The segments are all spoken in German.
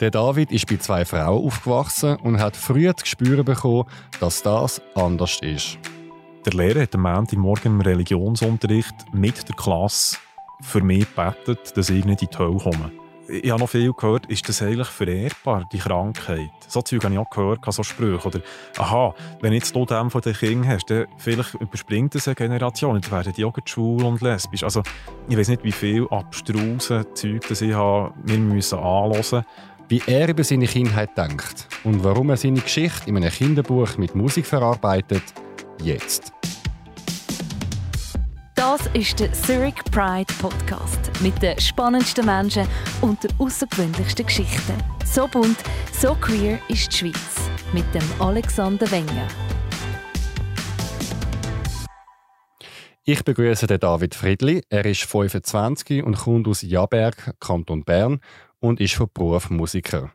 Der David ist bei zwei Frauen aufgewachsen und hat früh zu spüren bekommen, dass das anders ist. Der Lehrer hat am Montagmorgen im Religionsunterricht mit der Klasse für mich gebetet, dass ich nicht in die Hölle komme. Ich habe noch viel gehört, ist das eigentlich vererbbar, die Krankheit? So Zeug habe ich auch gehört, so Sprüche. Oder, aha, wenn jetzt du dem von den Kindern hast, dann vielleicht überspringt das eine Generation, dann werden die auch schwul und lesbisch. Also, ich weiß nicht, wie viel abstruse Zeug das ich habe, wir müssen anhören wie er über seine Kindheit denkt und warum er seine Geschichte in einem Kinderbuch mit Musik verarbeitet, jetzt. Das ist der Zurich Pride Podcast mit den spannendsten Menschen und den außergewöhnlichsten Geschichten. So bunt, so queer ist die Schweiz mit dem Alexander Wenger. Ich begrüße den David Friedli. Er ist 25 und kommt aus Jaberg, Kanton Bern und ist von Beruf Musiker.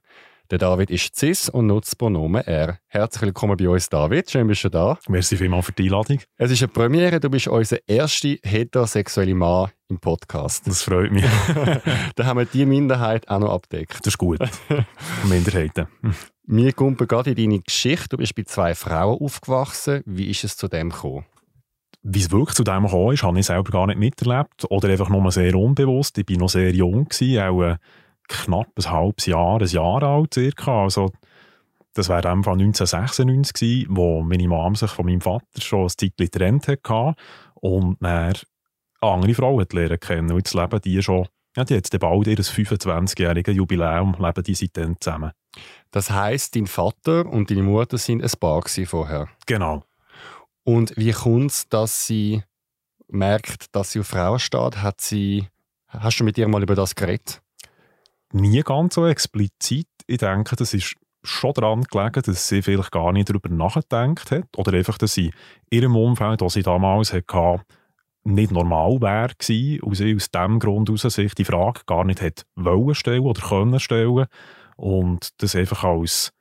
Der David ist cis und nutzt das Pronomen er. Herzlich willkommen bei uns, David. Schön, bist du da. Merci vielmals für die Einladung. Es ist eine Premiere. Du bist unser erster heterosexuelle Mann im Podcast. Das freut mich. da haben wir die Minderheit auch noch abdeckt. Das ist gut. Minderheiten. Wir kommen gerade in deine Geschichte. Du bist bei zwei Frauen aufgewachsen. Wie ist es zu dem gekommen? Wie es wirklich zu dem gekommen ist, habe ich selber gar nicht miterlebt. Oder einfach nur sehr unbewusst. Ich war noch sehr jung, gewesen, auch äh, knapp ein halbes Jahr, ein Jahr alt circa. Also, das war dann 1996 gewesen, wo meine Mom sich von meinem Vater schon ein Zeitchen getrennt hatte und dann eine andere Frau hat lernen kennen. Und jetzt leben die schon, ja, die jetzt bald ihr 25-jähriges Jubiläum, leben die seitdem zusammen. Das heisst, dein Vater und deine Mutter sind ein Paar vorher? Genau. Und wie kommt es, dass sie merkt, dass sie auf Frauen steht? Hat sie, hast du mit ihr mal über das geredet? Nie ganz so explizit. Ich denke, das ist schon daran gelegen, dass sie vielleicht gar nicht darüber nachgedacht hat oder einfach, dass sie in ihrem Umfeld, das sie damals hatte, nicht normal wäre und sie aus diesem Grund heraus sich die Frage gar nicht hat wollen stellen oder können stellen und das einfach als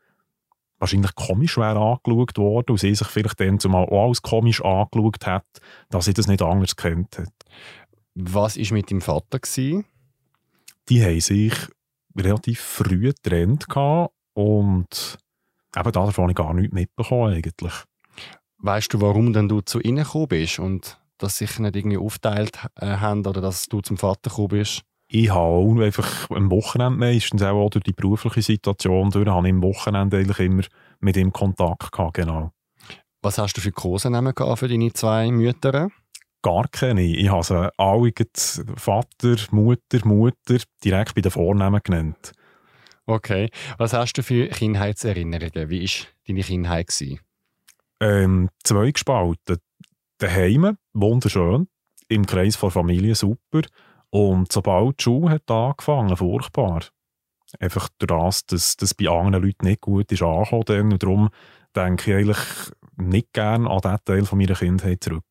wahrscheinlich komisch wäre angeschaut worden und sie sich vielleicht dann zumal auch als komisch angeschaut hat, dass sie das nicht anders kennt hat. Was war mit dem Vater? Gewesen? Die haben sich relativ früh getrennt und eben davon habe ich gar nichts mitbekommen eigentlich. Weißt du, warum denn du zu ihnen gekommen bist und dass sich nicht irgendwie aufteilt äh, haben oder dass du zum Vater gekommen bist? Ich habe einfach am Wochenende meistens auch durch die berufliche Situation durch, habe ich am Wochenende eigentlich immer mit ihm Kontakt gehabt, genau. Was hast du für Kosenamen für deine zwei Mütter? Gar keine. Ich habe sie alle Vater, Mutter, Mutter direkt bei den Vornamen genannt. Okay. Was hast du für Kindheitserinnerungen? Wie war deine Kindheit? Ähm, zwei gespalten. Daheim, wunderschön. Im Kreis der Familie super. Und sobald die Schule hat angefangen, furchtbar. Einfach durch das, dass das bei anderen Leuten nicht gut ist angekommen. Und darum denke ich eigentlich nicht gerne an diesen Teil meiner Kindheit zurück.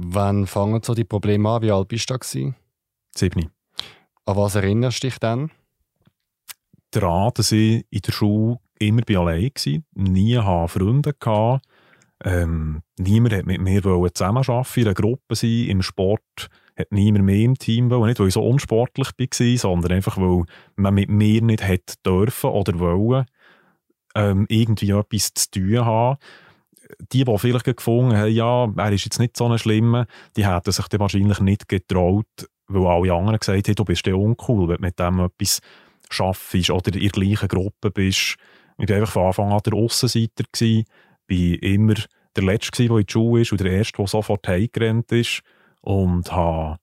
Wann fangen so die Probleme an? Wie alt bist du da? Sieben. An was erinnerst du dich dann? Daran, dass ich in der Schule immer bei allein war, nie hatte Freunde hatte. Ähm, niemand hat mit mir zusammenarbeiten, in einer Gruppe sein, im Sport hat niemand mehr im Team wollen. Nicht, weil ich so unsportlich war, sondern einfach, weil man mit mir nicht hätte dürfen oder wollen, ähm, irgendwie etwas zu tun haben die, die vielleicht gefunden haben, ja, er ist jetzt nicht so ein Schlimmer, die hätten sich dann wahrscheinlich nicht getraut, weil alle anderen gesagt haben, du bist ja uncool, wenn du mit dem etwas schaffst oder in der gleichen Gruppe bist. Ich war einfach von Anfang an der Aussenseiter, war immer der Letzte, der in die Schule ist und der Erste, der sofort heimgerannt ist und habe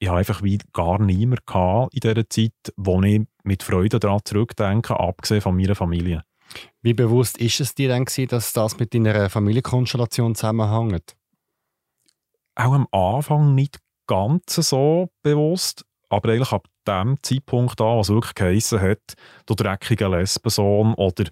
ich habe einfach wie gar niemanden in dieser Zeit, wo ich mit Freude daran zurückdenke, abgesehen von meiner Familie. Wie bewusst ist es dir denn, dass das mit deiner Familienkonstellation zusammenhängt? Auch am Anfang nicht ganz so bewusst, aber eigentlich ab dem Zeitpunkt an, was wirklich geheissen hat, du dreckige Lesbensohn oder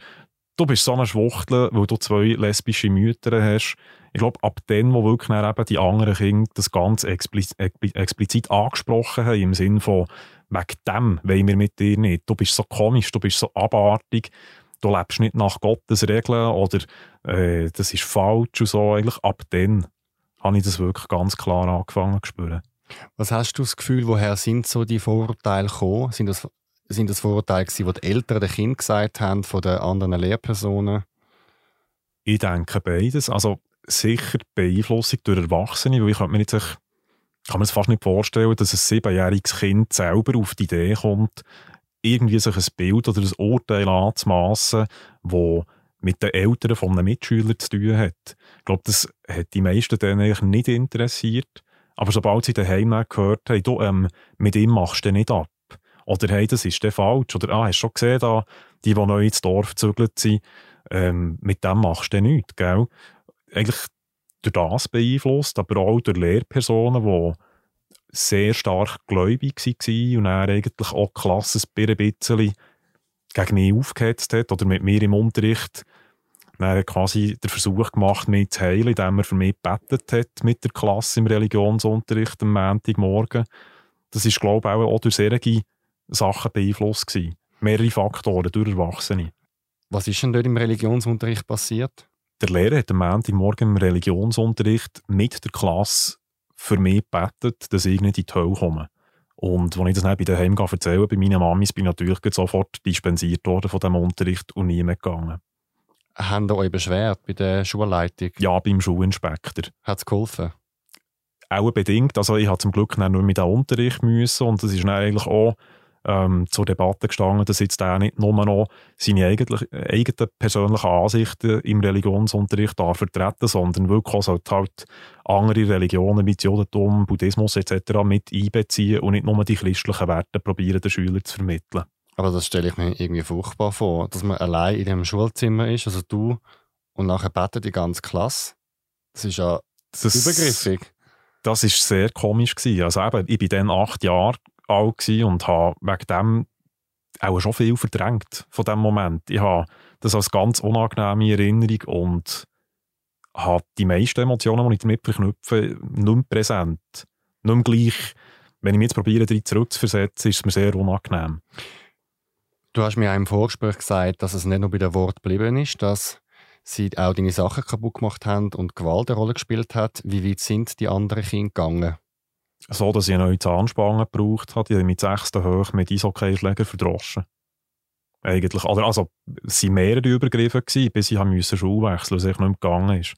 du bist so eine Schwuchtel, weil du zwei lesbische Mütter hast. Ich glaube, ab dem, wo wirklich eben die anderen Kinder das ganz expliz explizit angesprochen haben, im Sinne von, wegen dem wollen wir mit dir nicht. Du bist so komisch, du bist so abartig du lebst nicht nach Gottes Regeln oder äh, das ist falsch und so. Eigentlich ab dann habe ich das wirklich ganz klar angefangen zu spüren. Was hast du das Gefühl, woher sind so die Vorurteile gekommen? Sind das sind das Vorurteile, die die Eltern den Kindern gesagt haben von den anderen Lehrpersonen? Ich denke beides. Also sicher Beeinflussung durch Erwachsene, weil ich könnte mir jetzt kann man es fast nicht vorstellen, dass ein siebenjähriges Kind selber auf die Idee kommt, irgendwie sich ein Bild oder ein Urteil anzumassen, das mit den Eltern von einem Mitschüler zu tun hat. Ich glaube, das hat die meisten dann eigentlich nicht interessiert. Aber sobald sie daheim gehört haben, du, ähm, mit ihm machst du nicht ab. Oder hey, das ist der falsch. Oder ah, hast du schon gesehen, da, die, die neu ins Dorf gezügelt sind, ähm, mit dem machst du nichts, gell? Eigentlich durch das beeinflusst, aber auch durch Lehrpersonen, die sehr stark gläubig waren und er eigentlich auch Klasses ein bisschen gegen mich aufgehetzt hat oder mit mir im Unterricht dann quasi den Versuch gemacht, mich zu heilen, indem er für mich gebetet hat mit der Klasse im Religionsunterricht am Montagmorgen. Das ist, glaube ich, auch durch solche Sachen beeinflusst gewesen. Mehrere Faktoren durch Erwachsene. Was ist denn dort im Religionsunterricht passiert? Der Lehrer hat am Montagmorgen im Religionsunterricht mit der Klasse für mich gebetet, dass ich nicht in die Hölle komme. Und als ich das dann bei daheim erzählen bei meinen Mamis, bin ich natürlich sofort dispensiert worden von diesem Unterricht und nie mehr gegangen. Haben ihr euch beschwert bei der Schulleitung? Ja, beim Schulinspektor. Hat es geholfen? Auch bedingt. Also ich habe zum Glück nur mit dem Unterricht müssen und das ist dann eigentlich auch ähm, zur Debatte gestanden, dass jetzt der nicht nur noch seine eigenen, eigenen persönlichen Ansichten im Religionsunterricht da vertreten, sondern wirklich auch halt, halt andere Religionen wie Judentum, Buddhismus etc. mit einbeziehen und nicht nur die christlichen Werte probieren, den Schülern zu vermitteln. Aber das stelle ich mir irgendwie furchtbar vor, dass man allein in dem Schulzimmer ist, also du, und nachher betet die ganze Klasse. Das ist ja das, übergriffig. Das ist sehr komisch gewesen. Also eben, ich bin dann acht Jahre alt und habe wegen dem auch schon viel verdrängt von dem Moment. Ich habe das als ganz unangenehme Erinnerung und habe die meisten Emotionen, die ich damit verknüpfe, nicht mehr präsent. Nicht mehr gleich. Wenn ich mich jetzt probiere, darin zurückzuversetzen, ist es mir sehr unangenehm. Du hast mir im Vorgespräch gesagt, dass es nicht nur bei der Wort geblieben ist, dass sie auch deine Sachen kaputt gemacht haben und Gewalt eine Rolle gespielt hat. Wie weit sind die anderen Kinder gegangen? So, dass ich eine neue Zahnspange gebraucht habe. Die habe ich mit sechsten hoch mit Eishockeyschläger verdroschen. Eigentlich. Also, also es waren mehrere Übergriffe, gewesen, bis ich musste Schule wechseln musste, was nicht mehr gegangen ist.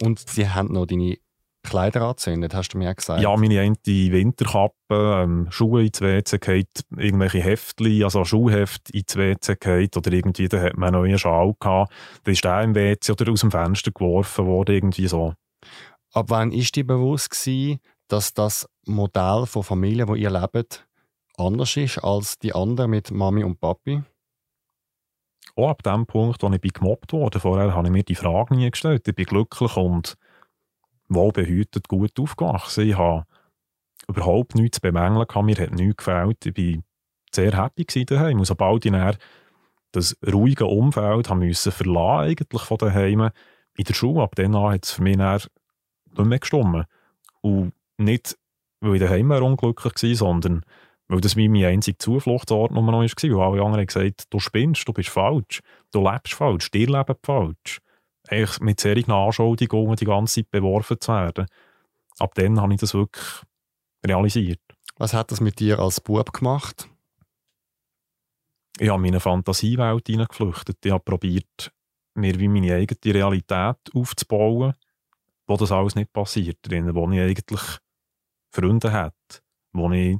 Und sie haben noch deine Kleider angezündet, hast du mir gesagt? Ja, meine eine Winterkappe, ähm, Schuhe ins WC gehabt, irgendwelche Heftchen, also Schuhheft ins WC gehabt, oder irgendwie, da hat man einen neuen Schal gehabt, da ist der im WC oder aus dem Fenster geworfen worden, irgendwie so. Ab wann ist dir bewusst gewesen, dass das Modell von Familie, wo ihr lebt, anders ist als die anderen mit Mami und Papi? Auch ab dem Punkt, wo ich bin gemobbt wurde, vorher habe ich mir die Frage nie gestellt. Ich bin glücklich und wohlbehütet gut aufgewachsen. Ich habe überhaupt nichts zu bemängeln, mir hat nichts gefällt. Ich war sehr happy daheim. Und sobald ich dann das ruhige Umfeld haben müssen verlassen, eigentlich von daheim, in der Schule, ab dann hat es für mich nicht mehr gestimmt. Und nicht, weil ich daheim unglücklich war, sondern weil das mein einziger Zufluchtsort noch war, weil alle anderen gesagt du spinnst, du bist falsch, du lebst falsch, dir leben falsch. Eigentlich mit solchen Anschuldigungen die ganze Zeit beworfen zu werden. Ab dann habe ich das wirklich realisiert. Was hat das mit dir als Bub gemacht? Ich habe meine Fantasiewelt hineingeflüchtet. Ich habe probiert, mir wie meine eigene Realität aufzubauen wo das alles nicht passiert drin, wo ich eigentlich Freunde hätte, wo ich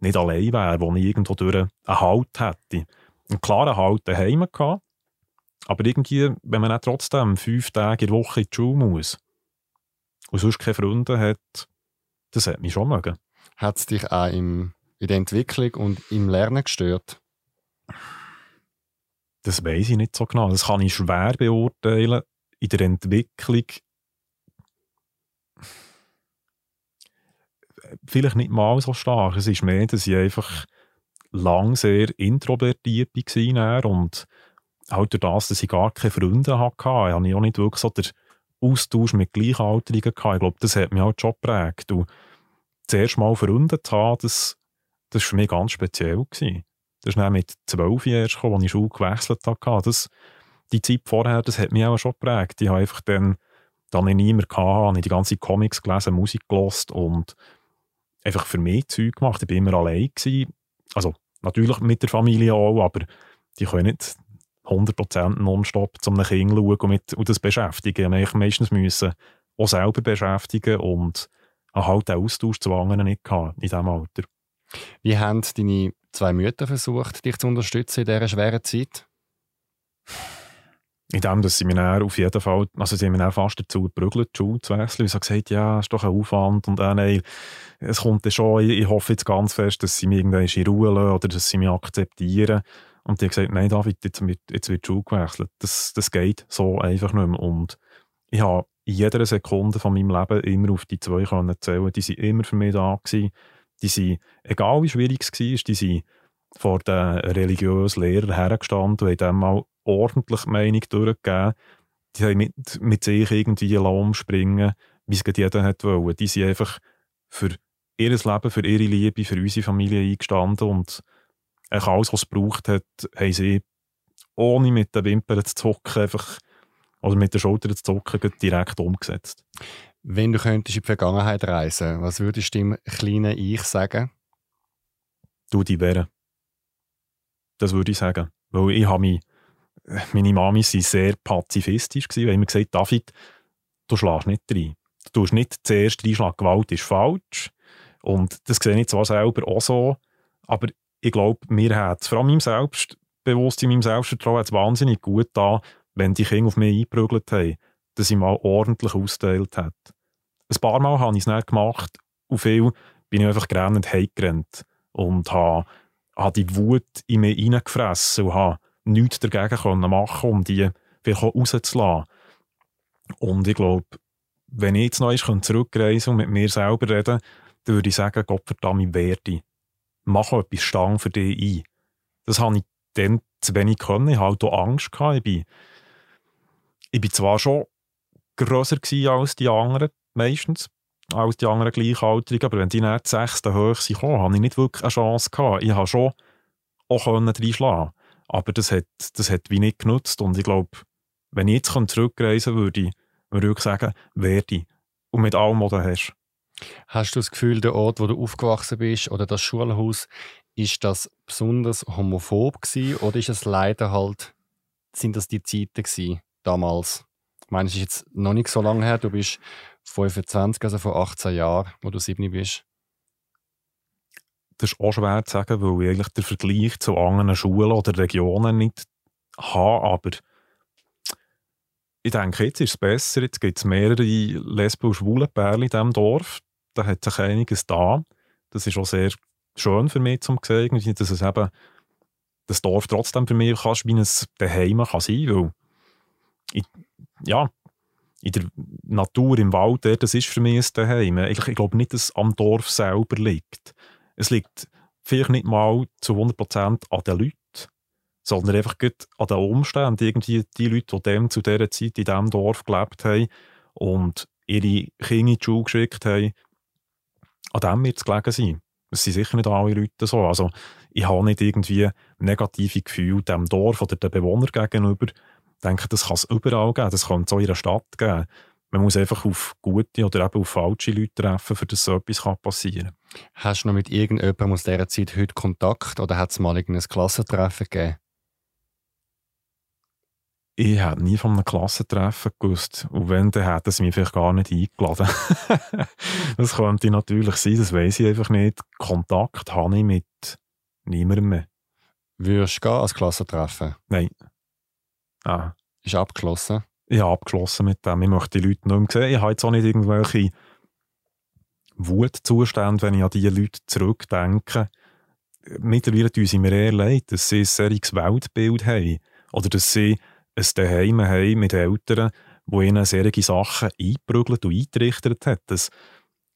nicht allein wäre, wo ich irgendwo durch einen Halt hätte. Einen klaren Halt daheim gehabt, aber irgendwie, wenn man auch trotzdem fünf Tage in der Woche in die Schule muss und sonst keine Freunde hat, das hat mich schon mögen. Hat es dich auch im, in der Entwicklung und im Lernen gestört? Das weiß ich nicht so genau. Das kann ich schwer beurteilen. In der Entwicklung vielleicht nicht mal so stark. Es ist mehr, dass ich einfach lang sehr introvertiert war und halt durch das, dass ich gar keine Freunde hatte, habe ich auch nicht wirklich so den Austausch mit Gleichaltrigen gehabt. Ich glaube, das hat mich halt schon geprägt. Und zuerst mal Freunde zu haben, das, das war für mich ganz speziell. Gewesen. Das ist dann mit zwölf Jahren als ich Schule gewechselt habe. Das, die Zeit vorher, das hat mich auch schon geprägt. Ich habe einfach dann, dann ich niemanden gehabt, habe ich die ganzen Comics gelesen, Musik gelost und einfach für mich Zeug gemacht. Ich war immer allein. Gewesen. Also natürlich mit der Familie auch, aber die können nicht 100% nonstop zum Kind schauen und, mit, und das beschäftigen. Ich meistens müssen auch selber beschäftigen und halt den Austausch zu anderen nicht gehabt in diesem Alter. Wie haben deine zwei Mütter versucht, dich zu unterstützen in dieser schweren Zeit? In dem, dass sie mir auf jeden Fall, also sie haben fast dazu geprügelt, die Schule zu wechseln. Ich habe gesagt, ja, ist doch ein Aufwand und äh, nein, es kommt dann schon, ich, hoffe jetzt ganz fest, dass sie mich irgendwann in Ruhe lassen oder dass sie mich akzeptieren. Und die haben gesagt, nein David, jetzt wird, jetzt wird die Schule gewechselt. Das, das geht so einfach nicht mehr. Und ich habe in jeder Sekunde von meinem Leben immer auf die zwei können zählen. Die sind immer für mich da gewesen. Die sind, egal wie schwierig es war, die sind vor den religiösen Lehrern hergestanden und haben dem mal ordentlich die Meinung durchgegeben. Die haben mit, mit sich irgendwie umspringen wie es jeder hat wollen. Die sind einfach für ihr Leben, für ihre Liebe, für unsere Familie eingestanden und alles, was es gebraucht hat, haben sie ohne mit den Wimpern zu zucken, einfach, oder mit den Schultern zu zucken, direkt umgesetzt. Wenn du könntest in die Vergangenheit reisen, was würdest du dem kleinen Ich sagen? Du die wäre. Das würde ich sagen. Weil ich habe mich, meine Mami war sehr pazifistisch. Sie haben mir gesagt, David, du schlägst nicht rein. Du tust nicht zuerst reinschlagen, Gewalt ist falsch. Und das sehe ich zwar selber auch so, aber ich glaube, mir hat es, vor allem meinem Selbstbewusstsein, meinem Selbstvertrauen, hat wahnsinnig gut da, wenn die Kinder auf mich eingeprügelt haben, dass ich mal ordentlich ausgeteilt habe. Ein paar Mal habe ich es nicht gemacht und viel bin ich einfach gerannt und heimgerannt und habe, habe die Wut in mich hineingefressen und habe nichts dagegen können machen, um die vielleicht auch rauszulassen. Und ich glaube, wenn ich jetzt noch zurückreisen und mit mir selber reden, dann würde ich sagen, Gott verdammt, werde mach etwas Stang für dich ein. Das habe ich dann zu wenig können. Ich hatte auch Angst. Gehabt. Ich, bin, ich bin zwar schon grösser als die anderen, meistens, als die anderen Gleichaltrigen, aber wenn die nicht sechsten hoch sind, habe ich nicht wirklich eine Chance gehabt. Ich habe schon auch reinschlagen aber das hat, das hat wie nicht genutzt und ich glaube, wenn ich jetzt zurückreisen würde, würde ich sagen, werde. Und mit allem, was du hast. Hast du das Gefühl, der Ort, wo du aufgewachsen bist, oder das Schulhaus, ist das besonders homophob gewesen, oder ist es leider halt, sind das die Zeiten gewesen, damals? Ich meine, es ist jetzt noch nicht so lange her, du bist 25, also vor 18 Jahren, wo du 7 bist. Das ist auch schwer zu sagen, weil ich eigentlich den Vergleich zu anderen Schulen oder Regionen nicht habe, aber ich denke, jetzt ist es besser. Jetzt gibt es mehrere Lesben- und Schwulenpärchen in diesem Dorf da hat sich einiges da. Das ist auch sehr schön für mich zu sehen, dass es eben das Dorf trotzdem für mich kannst, wie ein Daheim kann sein, weil ich, ja, in der Natur, im Wald, das ist für mich ein Daheim. Ich, ich glaube nicht, dass es am Dorf selber liegt. Es liegt vielleicht nicht mal zu 100% an den Leuten, sondern einfach an den Umständen. Irgendwie die Leute, die dem zu dieser Zeit in diesem Dorf gelebt haben und ihre Kinder in die Schule geschickt haben, an dem wird es gelegen sein. Es sind sicher nicht alle Leute so. Also, ich habe nicht irgendwie negative Gefühle dem Dorf oder den Bewohnern gegenüber. Ich denke, das kann es überall geben. Das kann es auch in einer Stadt geben. Man muss einfach auf gute oder eben auf falsche Leute treffen, für das so etwas passieren kann. Hast du noch mit irgendjemandem aus dieser Zeit heute Kontakt oder hat es mal irgendein Klassentreffen gegeben? ich hätte nie von einem Klassentreffen gewusst. Und wenn, dann hätten sie mich vielleicht gar nicht eingeladen. das könnte natürlich sein, das weiß ich einfach nicht. Kontakt habe ich mit niemandem mehr. Würdest du gehen als Klassentreffen? Nein. Ah. Ist abgeschlossen? Ich habe abgeschlossen mit dem. Ich möchte die Leute nicht mehr sehen. Ich habe jetzt auch nicht irgendwelche Wutzustände, wenn ich an diese Leute zurückdenke. Mittlerweile tun sie mir eher leid, dass sie ein solches Weltbild haben. Oder dass sie ein Daheim haben mit Eltern, die ihnen solche Sachen eingeprügelt und eingerichtet hat. Ein,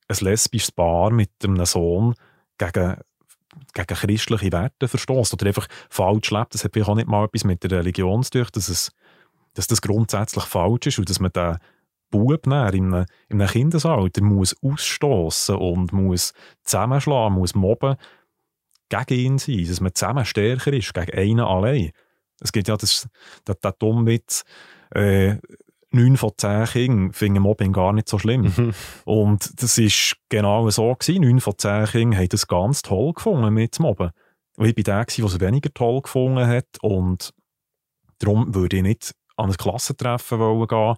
ein lesbisches Paar mit einem Sohn gegen, gegen christliche Werte verstößt oder einfach falsch lebt. Das hat vielleicht auch nicht mal etwas mit der Religion zu tun, dass, es, dass das grundsätzlich falsch ist und dass man den Bub in einem, in einem Kindesalter muss ausstoßen und muss zusammenschlagen, muss mobben, gegen ihn sein, dass man zusammen stärker ist, gegen einen allein. Es gibt ja das, der, der Dummwitz, äh, 9 von 10 Kindern finden Mobbing gar nicht so schlimm. Mhm. Und das ist genau so gewesen. 9 von 10 Kindern haben das ganz toll gefunden mit Mobben. Und ich war der, der es weniger toll gefunden hat. Und darum würde ich nicht an ein Klassentreffen wollen gehen.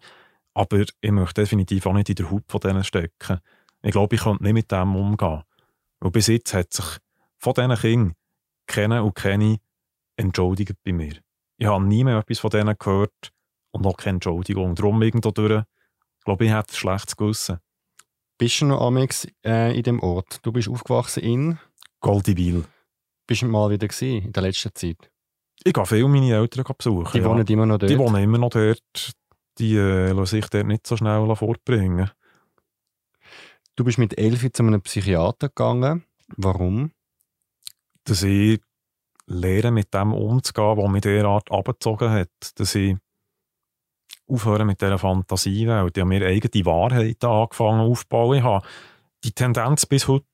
Aber ich möchte definitiv auch nicht in der Haut von denen stecken. Ich glaube, ich könnte nicht mit dem umgehen. Und bis jetzt hat sich von diesen Kindern kennen und kenne entschuldigt bei mir. Ich habe nie mehr etwas von denen gehört und noch keine Entschuldigung. Darum irgendwo durch, glaube ich, hätte ein schlechtes Gewissen. Bist du noch amix äh, in dem Ort? Du bist aufgewachsen in Goldiwil. Bist du mal wieder gewesen, in der letzten Zeit? Ich gehe viel meine Eltern besuchen. Die ja. wohnen immer noch dort? Die wohnen immer noch dort. Die äh, lassen sich dort nicht so schnell fortbringen. Du bist mit elf zu einem Psychiater gegangen. Warum? Dass ich lerne, mit dem umzugehen, was mich derart abgezogen hat. Dass ich aufhören mit dieser Fantasiewelt. Ich habe mir eigene Wahrheiten angefangen aufzubauen. Ich habe die Tendenz bis heute,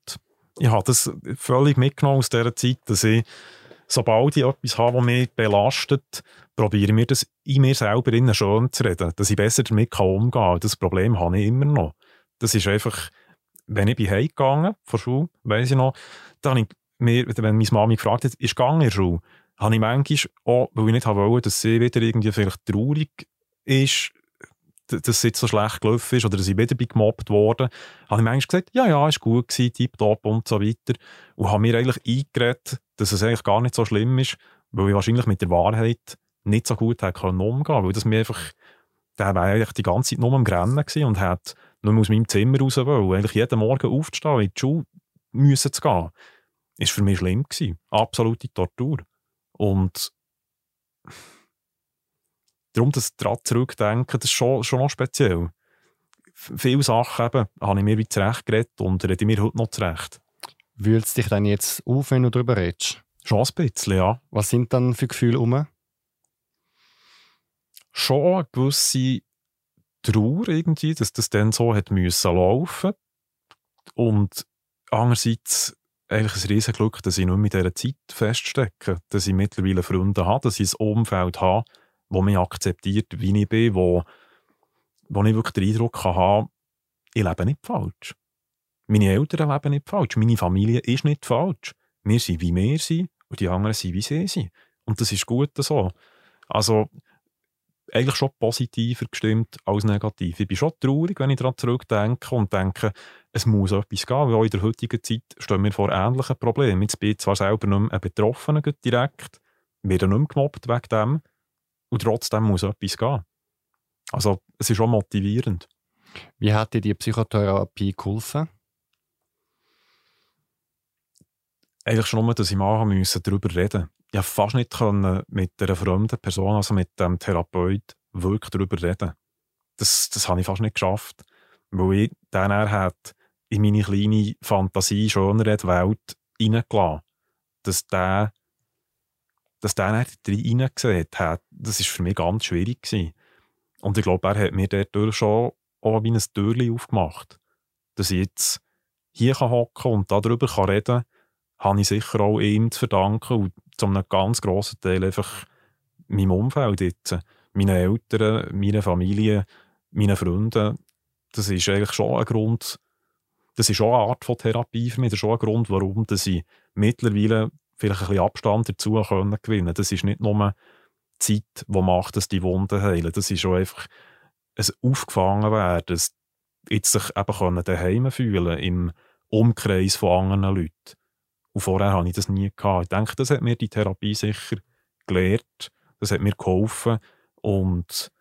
ich habe das völlig mitgenommen aus dieser Zeit, dass ich, sobald ich etwas habe, das mich belastet, probiere mir das in mir selber innen schön zu reden, dass ich besser damit umgehen kann. Das Problem habe ich immer noch. Das ist einfach, wenn ich bin heimgegangen von Schule, weiss ich noch, dann habe ich mir, wenn meine Mami gefragt hat, ist gegangen in Schule, habe ich manchmal auch, weil ich nicht wollte, dass sie wieder irgendwie vielleicht traurig ist, dass es jetzt so schlecht gelaufen ist oder dass ich wieder bin gemobbt worden, habe ich manchmal gesagt, ja, ja, ist gut gewesen, tipptopp und so weiter. Und habe mir eigentlich eingeredet, dass es eigentlich gar nicht so schlimm ist, weil ich wahrscheinlich mit der Wahrheit nicht so gut hätte umgehen können, weil das mir einfach, der war eigentlich die ganze Zeit nur am Grennen gewesen und hat nur aus meinem Zimmer raus wollen, eigentlich jeden Morgen aufzustehen, in die Schule müssen zu gehen, ist für mich schlimm gewesen. Absolute Tortur. Und darum das daran zurückdenken, das ist schon, schon noch speziell. Viele Sachen eben, habe ich mir wie zurecht geredet und rede mir heute noch zurecht. Wühlt es dich dann jetzt auf, wenn du darüber redest? Schon ein bisschen, ja. Was sind dann für Gefühle um? Schon eine gewisse Trauer irgendwie, dass das dann so hat müssen laufen. Und andererseits eigentlich ein riesen Glück, dass ich nicht mit dieser Zeit feststecke, dass ich mittlerweile Freunde habe, dass ich ein Umfeld habe, wo mich akzeptiert, wie ich bin, wo, wo ich wirklich den Eindruck habe, ich lebe nicht falsch. Meine Eltern leben nicht falsch. Meine Familie ist nicht falsch. Wir sind, wie wir sind und die anderen sind, wie sie sind. Und das ist gut so. Also, eigentlich schon positiver gestimmt als negativ. Ich bin schon traurig, wenn ich daran zurückdenke und denke, es muss etwas gehen, weil auch in der heutigen Zeit stehen wir vor ähnlichen Problemen. Jetzt bin ich zwar selber nicht mehr ein Betroffener direkt, werde nicht mehr gemobbt wegen dem, und trotzdem muss etwas gehen. Also, es ist schon motivierend. Wie hat dir die Psychotherapie geholfen? Eigentlich schon nur, dass ich mal müssen darüber reden musste. Ich konnte fast nicht können mit einer fremden Person, also mit dem Therapeut, wirklich darüber reden. Das, das habe ich fast nicht geschafft. Weil ich dann hat in meine kleine Fantasie schönere Welt reingelassen. Dass der dass der nicht reingesehen hat, das war für mich ganz schwierig. Gewesen. Und ich glaube, er hat mir dadurch schon auch wie ein Türchen aufgemacht. Dass ich jetzt hier hocken kann und darüber reden kann, habe ich sicher auch ihm zu verdanken und zu einem ganz grossen Teil einfach meinem Umfeld jetzt. Meinen Eltern, meiner Familie, meinen Freunden. Das ist eigentlich schon ein Grund, das ist schon eine Art von Therapie für mich. Das ist schon ein Grund, warum dass ich mittlerweile vielleicht ein bisschen Abstand dazu können gewinnen. Das ist nicht nur Zeit, die macht, dass die Wunden heilen. Das ist schon einfach ein aufgefangen werden, ein jetzt sich eben daheim fühlen im Umkreis von anderen Leuten. Und vorher hatte ich das nie gehabt. Ich denke, das hat mir die Therapie sicher gelehrt. Das hat mir geholfen. Und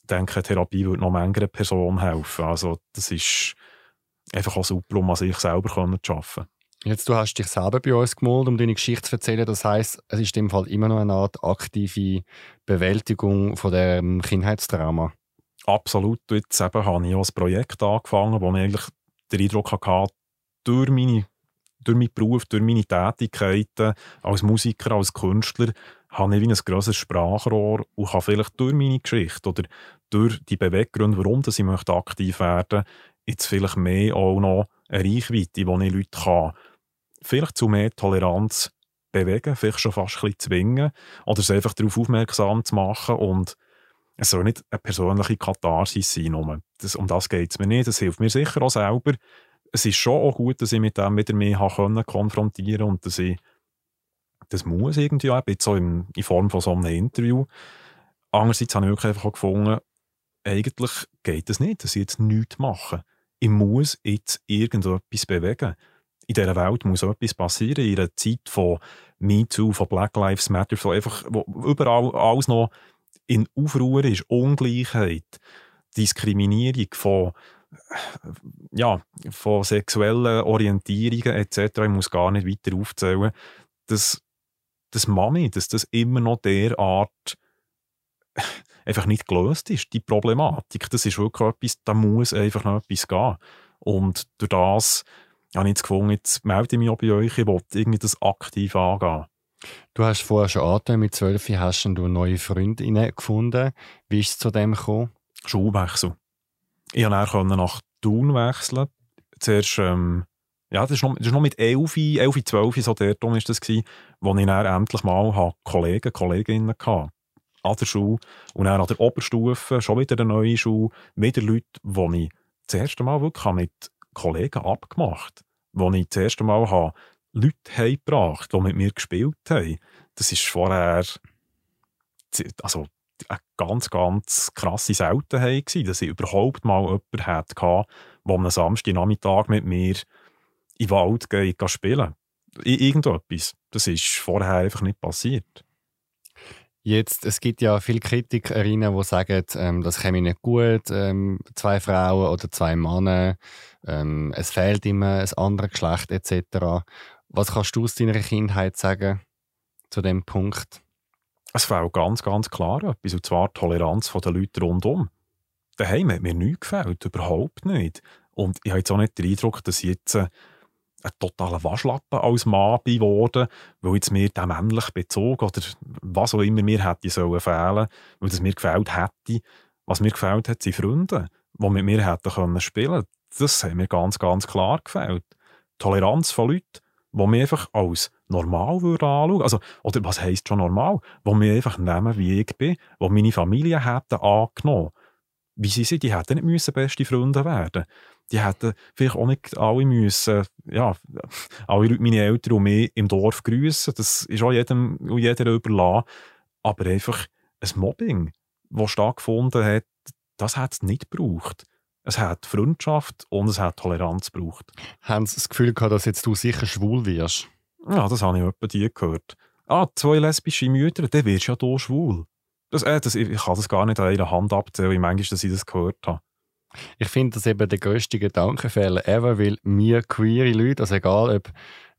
ich denke, Therapie würde noch mancher Person helfen. Also, das ist einfach auch super, um an sich selber zu arbeiten. Jetzt, du hast dich selber bei uns gemalt, um deine Geschichte zu erzählen. Das heißt, es ist in dem Fall immer noch eine Art aktive Bewältigung von dem Kindheitstrauma. Absolut. Jetzt eben habe ich auch ein Projekt angefangen, wo ich eigentlich den Eindruck hatte, durch, meine, durch meinen Beruf, durch meine Tätigkeiten als Musiker, als Künstler, habe ich wie ein grosses Sprachrohr und kann vielleicht durch meine Geschichte oder durch die Beweggründe, warum ich aktiv werden möchte, jetzt vielleicht mehr auch noch eine Reichweite, die ich Leute kann vielleicht zu mehr Toleranz bewegen, vielleicht schon fast ein zwingen oder es einfach darauf aufmerksam zu machen und es soll nicht eine persönliche Katharsis sein. Das, um das geht es mir nicht. Das hilft mir sicher auch selber. Es ist schon auch gut, dass ich mit dem wieder mehr können konfrontieren und dass ich das muss irgendwie auch, jetzt so in, in Form von so einem Interview. Andererseits habe ich wirklich einfach gefunden, eigentlich geht es das nicht, dass ich jetzt nichts mache. Ich muss jetzt irgendetwas bewegen. In dieser Welt muss etwas passieren, in einer Zeit von MeToo, von Black Lives Matter, von einfach, wo überall alles noch in Aufruhr ist, Ungleichheit, Diskriminierung von, ja, von sexuellen Orientierungen etc. Ich muss gar nicht weiter aufzählen. Das, das Mami, dass das immer noch derart einfach nicht gelöst ist, die Problematik. Das ist wirklich etwas, da muss einfach noch etwas gehen. Und durch das habe ich jetzt gefunden, jetzt melde ich mich auch bei euch, ich wollte irgendwie das aktiv angehen. Du hast vorher schon angehört, mit 12 hast du neue Freundinnen gefunden. Wie ist es zu dem gekommen? Schulwechsel. Ich konnte nach Thun wechseln. Zuerst, ähm, ja, das war noch, noch, mit 11, 11, 12, so der Ton ist das gewesen, wo ich dann endlich mal Kollegen, Kolleginnen hatte. An der Schule. Und dann an der Oberstufe, schon wieder eine neue Schule, wieder Leute, die ich das erste Mal wirklich mit Kollegen abgemacht habe. Wo ich das erste Mal habe Leute heimgebracht, die mit mir gespielt haben. Das ist vorher also eine ganz, ganz krasse Seltenheit gewesen, dass ich überhaupt mal jemanden hatte, der am Samstagnachmittag mit mir in den Wald geht, geht spielen Irgendetwas. Das ist vorher einfach nicht passiert. Jetzt, es gibt ja viele Kritikerinnen, die sagen, ähm, das käme nicht gut, ähm, zwei Frauen oder zwei Männer, ähm, es fehlt immer ein anderes Geschlecht etc. Was kannst du aus deiner Kindheit sagen zu dem Punkt? Es fehlt ganz, ganz klar etwas, und zwar die Toleranz der Leute rundum. Daheim hat mir nichts gefällt, überhaupt nicht. Und ich habe jetzt auch nicht den Eindruck, dass ich jetzt äh, ein totaler Waschlappen als Mann bin geworden, weil jetzt mir der männliche Bezug oder was auch immer mir hätte sollen fehlen, weil es mir gefällt hätte. Was mir gefällt hat, sind Freunde, die mit mir hätten können spielen. Das hat mir ganz, ganz klar gefällt. Toleranz von Leuten, die mich einfach als normal würde anschauen also Oder was heisst schon normal? Die mich einfach nehmen, wie ich bin, die meine Familie hätten angenommen. Wie sie sind, die hätten nicht müssen beste Freunde werden Die hätten vielleicht auch nicht alle müssen, ja, alle Leute, meine Eltern und mich im Dorf grüßen. Das ist auch jedem und jeder überlassen. Aber einfach ein Mobbing, das stattgefunden hat, das hat es nicht gebraucht. Es hat Freundschaft und es hat Toleranz gebraucht. Haben Sie das Gefühl gehabt, dass jetzt du sicher schwul wirst? Ja, das habe ich etwa die gehört. Ah, zwei lesbische Mütter, dann wirst du ja hier schwul. Das, äh, das, ich kann das gar nicht an einer Hand abzählen, wie manchmal dass ich das gehört habe. Ich finde das eben der grösste Gedankenfehler ever, weil wir queere Leute, also egal ob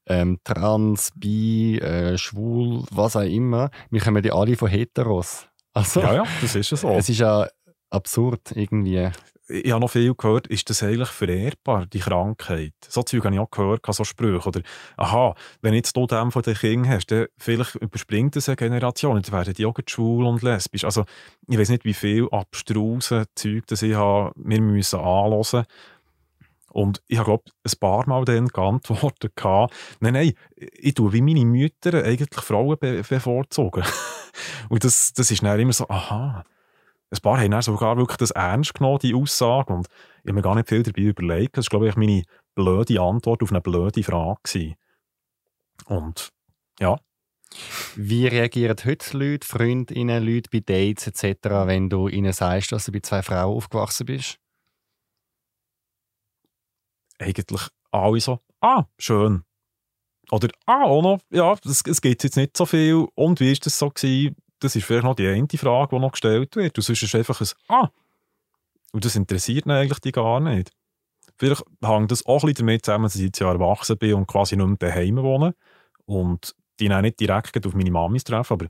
ähm, trans, bi, äh, schwul, was auch immer, wir kommen ja alle von Heteros. Also, ja, ja, das ist ja so. Es ist ja absurd irgendwie ich habe noch viel gehört, ist das eigentlich verehrbar, die Krankheit? So Zeug habe ich auch gehört, so Sprüche. Oder, aha, wenn jetzt du dem von den Kindern hast, dann vielleicht überspringt das eine Generation, dann werden die auch schwul und lesbisch. Also, ich weiß nicht, wie viel abstruse Zeug das ich habe, wir müssen anhören. Und ich habe, glaube ein paar Mal dann geantwortet, nein, nein, ich tue wie meine Mütter eigentlich Frauen bevorzugen. und das, das ist dann immer so, aha, ein paar haben sogar wirklich das ernst genommen, die Aussage. Und ich habe mir gar nicht viel dabei überlegt. Das war, glaube ich, meine blöde Antwort auf eine blöde Frage. Gewesen. Und ja. Wie reagieren heute Leute, Freundinnen, Leute bei Dates etc., wenn du ihnen sagst, dass du bei zwei Frauen aufgewachsen bist? Eigentlich alle so, ah, schön. Oder, ah, auch noch, ja, es, es gibt jetzt nicht so viel. Und wie war das so gewesen? Das ist vielleicht noch die eine Frage, die noch gestellt wird. Und sonst ist einfach ein «Ah!» Und das interessiert ihn eigentlich die gar nicht. Vielleicht hängt das auch ein damit zusammen, dass ich jetzt ja erwachsen bin und quasi nicht mehr daheim wohne. Und die auch nicht direkt auf meine Mamis treffen, aber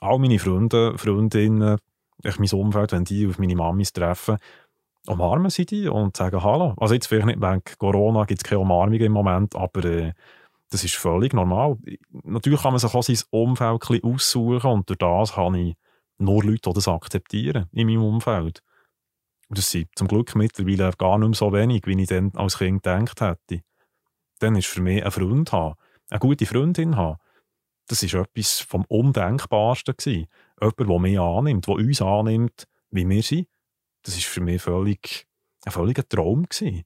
all meine Freunde, Freundinnen, ich mein Umfeld, wenn die auf meine Mamis treffen, umarmen sie die und sagen Hallo. Also jetzt vielleicht nicht wegen Corona gibt es keine Umarmung im Moment, aber äh, das ist völlig normal. Natürlich kann man sich auch sein Umfeld ein aussuchen und durch das habe ich nur Leute, die das akzeptieren in meinem Umfeld. Und das sind zum Glück mittlerweile gar nicht mehr so wenig, wie ich dann als Kind gedacht hätte. Dann ist für mich ein Freund haben, eine gute Freundin haben, das ist etwas vom Undenkbarsten gewesen. Jemand, der mich annimmt, der uns annimmt, wie wir sind. Das ist für mich völlig, ein völliger Traum gewesen.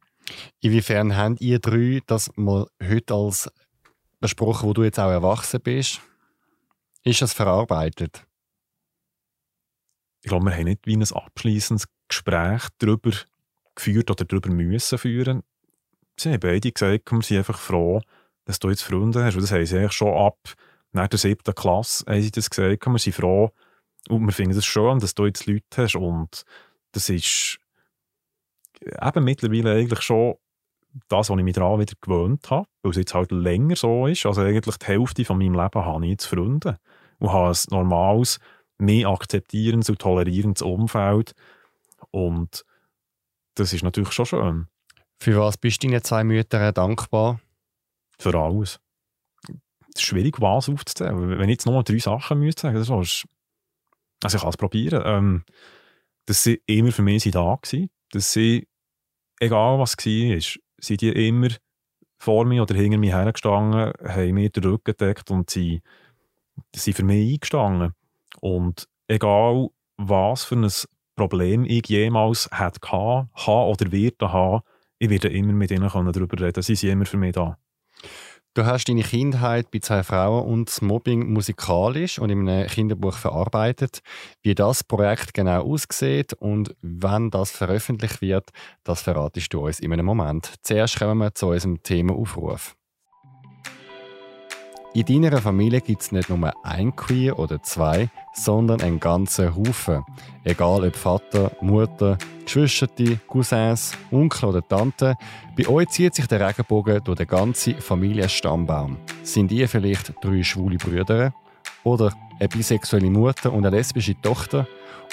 Inwiefern habt ihr drei das mal heute als besprochen, wo du jetzt auch erwachsen bist? Ist es verarbeitet? Ich glaube, wir haben nicht wie ein abschließendes Gespräch darüber geführt oder darüber müssen führen. Sie haben beide gesagt, wir sind einfach froh, dass du jetzt Freunde hast. Das haben sie eigentlich schon ab nach der siebten Klasse haben sie das gesagt. Wir sind froh und wir finden es schön, dass du jetzt Leute hast. Und das ist eben mittlerweile eigentlich schon das, was ich mich daran wieder gewöhnt habe, weil es jetzt halt länger so ist. Also eigentlich die Hälfte von meinem Leben habe ich jetzt Freunde und habe ein normales, mehr akzeptierendes und tolerierendes Umfeld. Und das ist natürlich schon schön. Für was bist du deinen zwei Müttern dankbar? Für alles. Es ist schwierig, was aufzuzählen. Wenn ich jetzt nur drei Sachen müsste sagen, das ist, also ich kann es probieren. Ähm, dass sie immer für mich da waren. Dass sie, egal was war, sind die immer vor mir oder hinter mir hergestanden, haben mir den Rücken gedeckt und sie sind für mich eingestanden. Und egal, was für ein Problem ich jemals gehabt, habe oder werde haben, ich werde immer mit ihnen darüber reden. Sie sind immer für mich da. Du hast deine Kindheit bei zwei Frauen und das Mobbing musikalisch und in einem Kinderbuch verarbeitet. Wie das Projekt genau aussieht und wann das veröffentlicht wird, das verratest du uns in einem Moment. Zuerst kommen wir zu unserem Themaaufruf. In deiner Familie gibt es nicht nur ein Queer oder zwei, sondern einen ganzen Haufen. Egal ob Vater, Mutter, Geschwister, Cousins, Onkel oder Tante, bei euch zieht sich der Regenbogen durch den ganzen Familienstammbaum. Sind ihr vielleicht drei schwule Brüder? Oder eine bisexuelle Mutter und eine lesbische Tochter?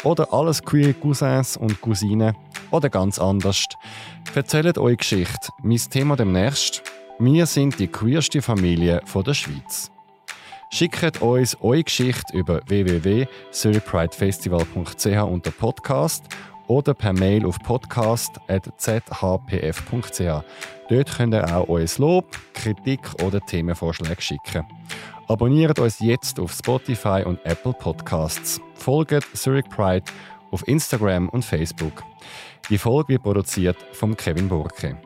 Oder alles queer Cousins und Cousinen? Oder ganz anders? Erzählt eure Geschichte. Mein Thema demnächst wir sind die queerste Familie der Schweiz. Schickt uns eure Geschichte über www.zurichpridefestival.ch unter Podcast oder per Mail auf podcast.zhpf.ch. Dort könnt ihr auch euer Lob, Kritik oder Themenvorschläge schicken. Abonniert uns jetzt auf Spotify und Apple Podcasts. Folgt Zurich Pride auf Instagram und Facebook. Die Folge wird produziert von Kevin Burke.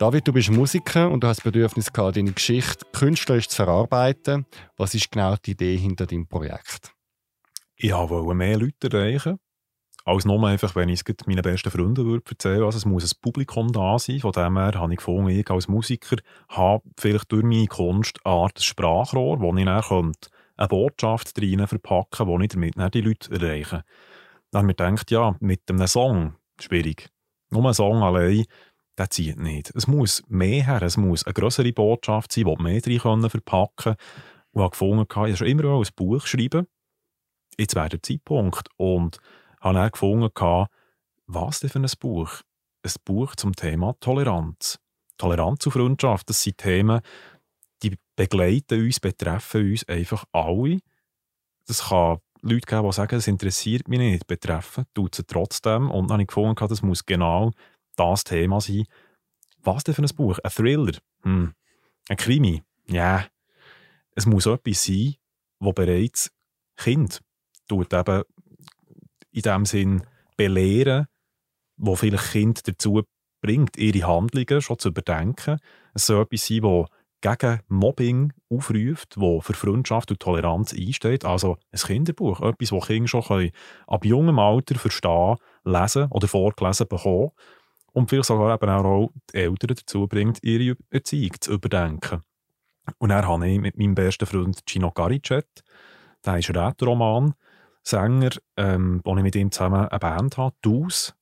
David, du bist Musiker und du hast das Bedürfnis gehabt, deine Geschichte künstlerisch zu verarbeiten. Was ist genau die Idee hinter deinem Projekt? Ich wollte mehr Leute erreichen. Als nur einfach, wenn ich es meinen besten Freunden würde erzählen also es muss ein Publikum da sein. Von dem her habe ich gefunden, ich als Musiker habe vielleicht durch meine Kunst eine Art Sprachrohr, wo ich dann eine Botschaft rein verpacken die ich damit die Leute erreiche. Dann habe ich gedacht, ja, mit einem Song, schwierig. Nur ein Song allein der zieht nicht. Es muss mehr her, es muss eine größere Botschaft sein, die mehr drin verpacken können. Und habe gefunden, ich habe schon immer ein Buch schreiben. Jetzt wäre der Zeitpunkt. Und habe dann gefunden, was denn für ein Buch? Ein Buch zum Thema Toleranz. Toleranz und Freundschaft, das sind Themen, die begleiten uns, betreffen uns einfach alle. Das kann Leute geben, die sagen, das interessiert mich nicht, betreffen, tut sie trotzdem. Und dann habe ich gefunden, das muss genau das Thema sein. Was denn für ein Buch? Ein Thriller? Hm. Ein Krimi? Ja. Es muss etwas sein, wo bereits Kind tut eben in dem Sinn belehren, wo vielleicht Kind dazu bringt, ihre Handlungen schon zu überdenken. Es soll etwas sein, das gegen Mobbing aufruft, wo für Freundschaft und Toleranz einsteht. Also ein Kinderbuch, etwas, das Kinder schon ab jungem Alter verstehen, lesen oder vorgelesen bekommen und vielleicht sogar eben auch die Eltern dazu bringt, ihre Erziehung zu überdenken. Und dann habe ich mit meinem besten Freund Gino Garicet, der ist Rätoroman, Sänger, ähm, wo ich mit ihm zusammen eine Band habe, «Dus»,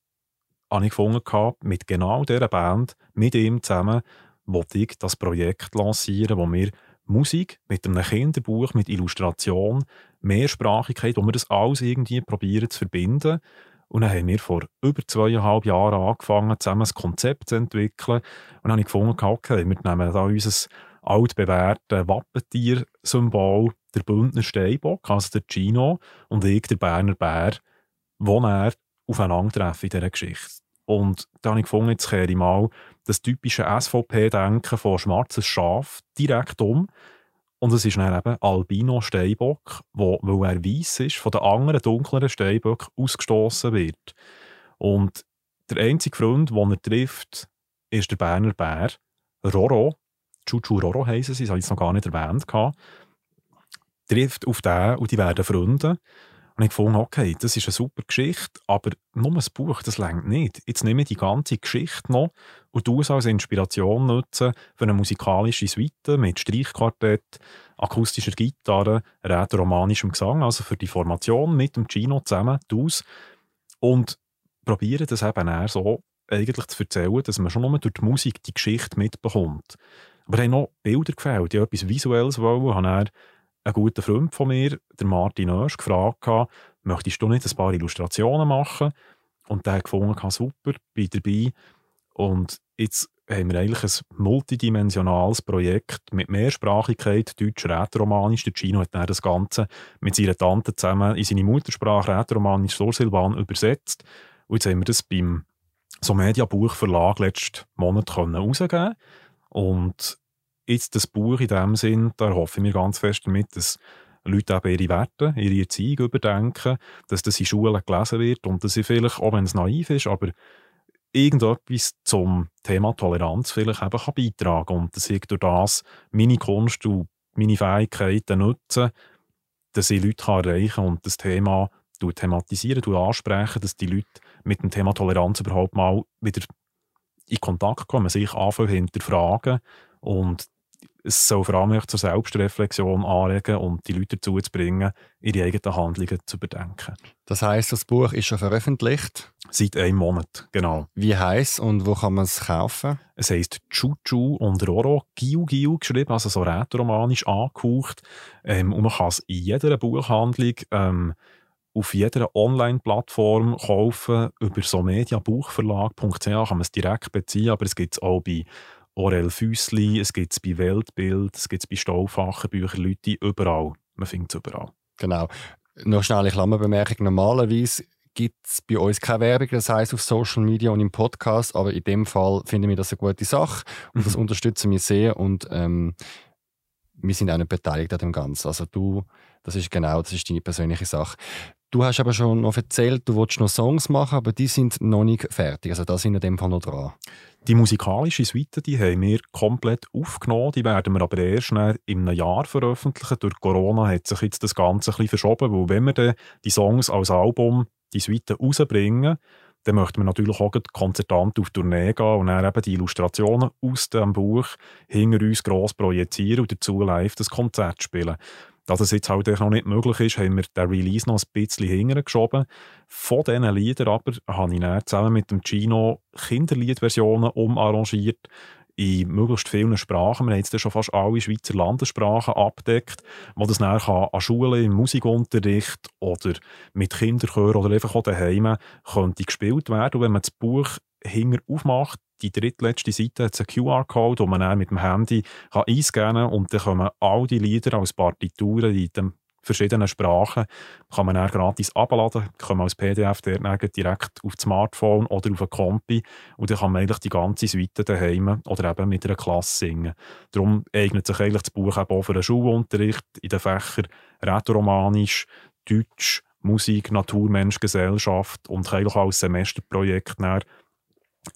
habe ich gefunden, mit genau dieser Band, mit ihm zusammen, wollte ich das Projekt lancieren, wo wir Musik mit einem Kinderbuch, mit Illustration, Mehrsprachigkeit, wo wir das alles irgendwie probieren zu verbinden und dann haben wir vor über zweieinhalb Jahren angefangen, zusammen ein Konzept zu entwickeln. Und dann habe ich gefunden, okay, wir nehmen da unser altbewährtes Wappentier-Symbol, der Bündner Steinbock, also der Gino, und ich, der Berner Bär, wo er aufeinandertreffen in dieser Geschichte. Und da habe ich gefunden, jetzt kehre ich mal das typische SVP-Denken von schwarzes Schaf direkt um und es ist dann eben Albino Steinbock, wo, weil er weiß ist, von den anderen dunkleren Steinböcken ausgestoßen wird. Und der einzige Freund, den er trifft, ist der Berner Bär, Roro. Chuchu Roro heißen sie, das habe ich noch gar nicht erwähnt. Trifft auf den und die werden Freunde. Und ich gefunden, okay, das ist eine super Geschichte, aber nur ein Buch, das längt nicht. Jetzt nehme ich die ganze Geschichte noch und tue es als Inspiration nutzen für eine musikalische Suite mit Streichquartett, akustischer Gitarre, rätoromanischem Gesang, also für die Formation mit dem Gino zusammen, aus und probiere das eben eher so eigentlich zu erzählen, dass man schon nur durch die Musik die Geschichte mitbekommt. Aber haben noch Bilder gefällt, ich etwas Visuelles wollen, habe ein guter Freund von mir, der Martin Oesch, gefragt, möchtest du nicht ein paar Illustrationen machen? Und der hat gefunden, super, bin dabei. Und jetzt haben wir eigentlich ein multidimensionales Projekt mit Mehrsprachigkeit, Deutsch, Rätoromanisch. Der Gino hat dann das Ganze mit seiner Tante zusammen in seine Muttersprache Rätoromanisch Sursilvan übersetzt. Und jetzt haben wir das beim so Media Buchverlag letzten Monat herausgeben Und jetzt das Buch in dem Sinn, da hoffe ich mir ganz fest damit, dass Leute eben ihre Werte, ihre Erziehung überdenken, dass das in Schulen gelesen wird und dass sie vielleicht, auch wenn es naiv ist, aber irgendetwas zum Thema Toleranz vielleicht eben kann beitragen und dass ich durch das meine Kunst und meine Fähigkeiten nutze, dass ich Leute erreichen kann und das Thema thematisieren, ansprechen, dass die Leute mit dem Thema Toleranz überhaupt mal wieder in Kontakt kommen, sich anfangen hinterfragen und es soll vor allem zur Selbstreflexion anregen und die Leute dazu zu bringen, ihre eigenen Handlungen zu bedenken. Das heißt, das Buch ist schon veröffentlicht? Seit einem Monat, genau. Wie heißt und wo kann man es kaufen? Es heisst Chuchu und Roro, Giu Giu geschrieben, also so rätoromanisch angehaucht. Ähm, und man kann es in jeder Buchhandlung ähm, auf jeder Online-Plattform kaufen. Über so mediabuchverlag.ch kann man es direkt beziehen, aber es gibt es auch bei Orel Füssli, es gibt es bei Weltbild, es gibt es bei Stauffacher, Bücherleute, überall. Man findet es überall. Genau. Noch schnell eine Klammerbemerkung. Normalerweise gibt es bei uns keine Werbung, das heißt auf Social Media und im Podcast, aber in dem Fall finden wir das eine gute Sache und das mhm. unterstützen wir sehr und ähm, wir sind auch nicht beteiligt an dem Ganzen. Also du, das ist genau, das ist deine persönliche Sache. Du hast aber schon noch erzählt, du willst noch Songs machen, aber die sind noch nicht fertig. Also da sind in dem Fall noch dran. Die musikalische Suite die haben wir komplett aufgenommen. Die werden wir aber erst in einem Jahr veröffentlichen. Durch Corona hat sich jetzt das Ganze ein bisschen verschoben, weil wenn wir dann die Songs als Album, die Suite rausbringen, dann möchten wir natürlich auch konzertant auf Tournee gehen und dann eben die Illustrationen aus dem Buch hinter uns gross projizieren und dazu live das Konzert spielen. Da das jetzt halt noch nicht möglich ist, haben wir den Release noch ein bisschen hintergeschoben. Von diesen Liedern aber habe ich dann zusammen mit dem Gino Kinderliedversionen umarrangiert in möglichst vielen Sprachen. Wir haben jetzt schon fast alle Schweizer Landessprachen abdeckt, wo das dann an Schulen, im Musikunterricht oder mit Kinderchören oder einfach auch daheim gespielt werden. Und wenn man das Buch hinger aufmacht, die drittletzte Seite hat einen QR-Code, den man dann mit dem Handy kann einscannen kann und dann kommen all die Lieder als Partituren in den verschiedenen Sprachen kann man dann gratis abladen, kann man als PDF direkt auf das Smartphone oder auf ein Kompi und dann kann man eigentlich die ganze Suite daheim oder eben mit einer Klasse singen. Darum eignet sich eigentlich das Buch auch für einen Schulunterricht in den Fächern Rätoromanisch, Deutsch, Musik, Natur, Mensch, Gesellschaft und kann eigentlich auch als Semesterprojekt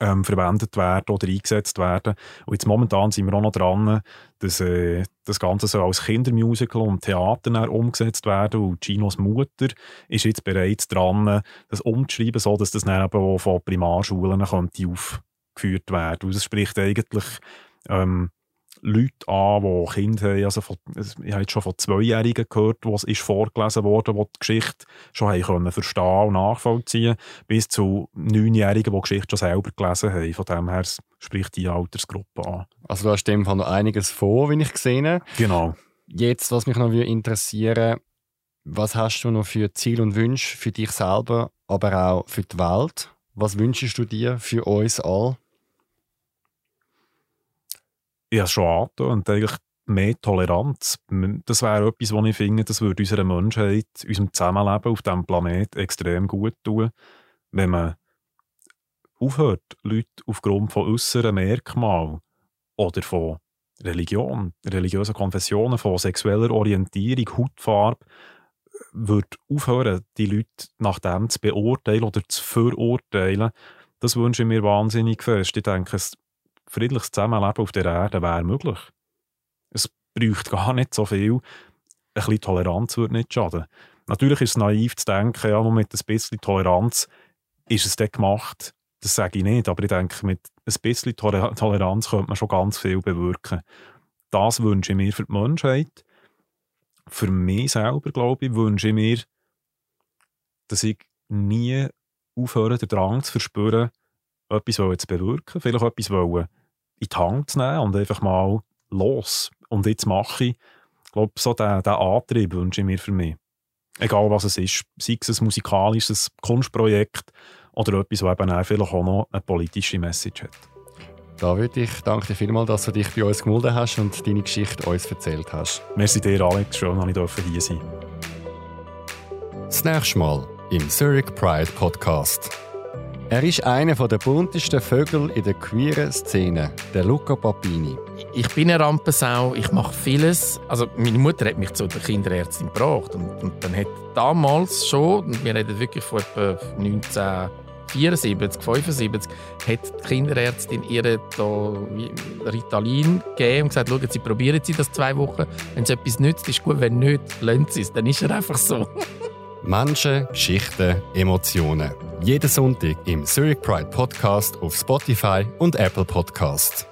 ähm, verwendet werden oder eingesetzt werden. Und jetzt momentan sind wir auch noch dran, dass äh, das Ganze so als Kindermusical und Theater umgesetzt werden. Und Ginos Mutter ist jetzt bereits dran, das umzuschreiben, so dass das dann eben auch von Primarschulen könnte aufgeführt werden. Und das spricht eigentlich ähm, Leute an, die Kinder haben. Also von, ich habe jetzt schon von Zweijährigen gehört, was ist vorgelesen wurde, die die Geschichte schon haben können verstehen und nachvollziehen bis zu Neunjährigen, die die Geschichte schon selber gelesen haben. Von dem her spricht die Altersgruppe an. Also du hast dem Fall noch einiges vor, wie ich gesehen habe. Genau. Jetzt, was mich noch interessieren was hast du noch für Ziele und Wünsche für dich selber, aber auch für die Welt? Was wünschst du dir für uns alle? Ich es schon angetan, eigentlich mehr Toleranz. Das wäre etwas, was ich finde, das würde unserer Menschheit, unserem Zusammenleben auf diesem Planeten extrem gut tun, wenn man aufhört, Leute aufgrund von äußeren Merkmalen oder von Religion, religiösen Konfessionen, von sexueller Orientierung, Hautfarbe, würde aufhören, die Leute nach dem zu beurteilen oder zu verurteilen. Das wünsche ich mir wahnsinnig fest. Ich denke, friedliches Zusammenleben auf der Erde wäre möglich. bräuchte gar nicht so viel. Ein bisschen Toleranz würde nicht schaden. Natürlich ist es naiv zu denken, ja, mit ein bisschen Toleranz ist es dann gemacht. Das sage ich nicht, aber ich denke, mit ein bisschen Toleranz könnte man schon ganz viel bewirken. Das wünsche ich mir für die Menschheit. Für mich selber, glaube ich, wünsche ich mir, dass ich nie aufhöre, den Drang zu verspüren, etwas zu bewirken, vielleicht etwas in die Hand zu nehmen und einfach mal los. Und jetzt mache ich, ich glaube, so diesen, Antrieb wünsche ich mir für mich. Egal was es ist, sei es ein musikalisches Kunstprojekt oder etwas, das eben auch vielleicht auch noch eine politische Message hat. David, ich danke dir vielmals, dass du dich bei uns gemeldet hast und deine Geschichte uns erzählt hast. Merci dir, Alex. Schön, dass ich hier sein Das nächste Mal im Zurich Pride Podcast. Er ist einer der buntesten Vögel in der queeren Szene, der Luca Papini. Ich bin eine Rampensau, ich mache vieles. Also meine Mutter hat mich zu der Kinderärztin gebracht und, und dann hat damals schon, wir reden wirklich von etwa 1974, 75, hat die Kinderärztin ihr da Ritalin gegeben und gesagt, schauen Sie, probieren Sie das zwei Wochen. Wenn es etwas nützt, ist gut, wenn nicht, lassen Sie es. Dann ist er einfach so. Menschen, Geschichten, Emotionen. Jeden Sonntag im Zurich Pride Podcast auf Spotify und Apple Podcasts.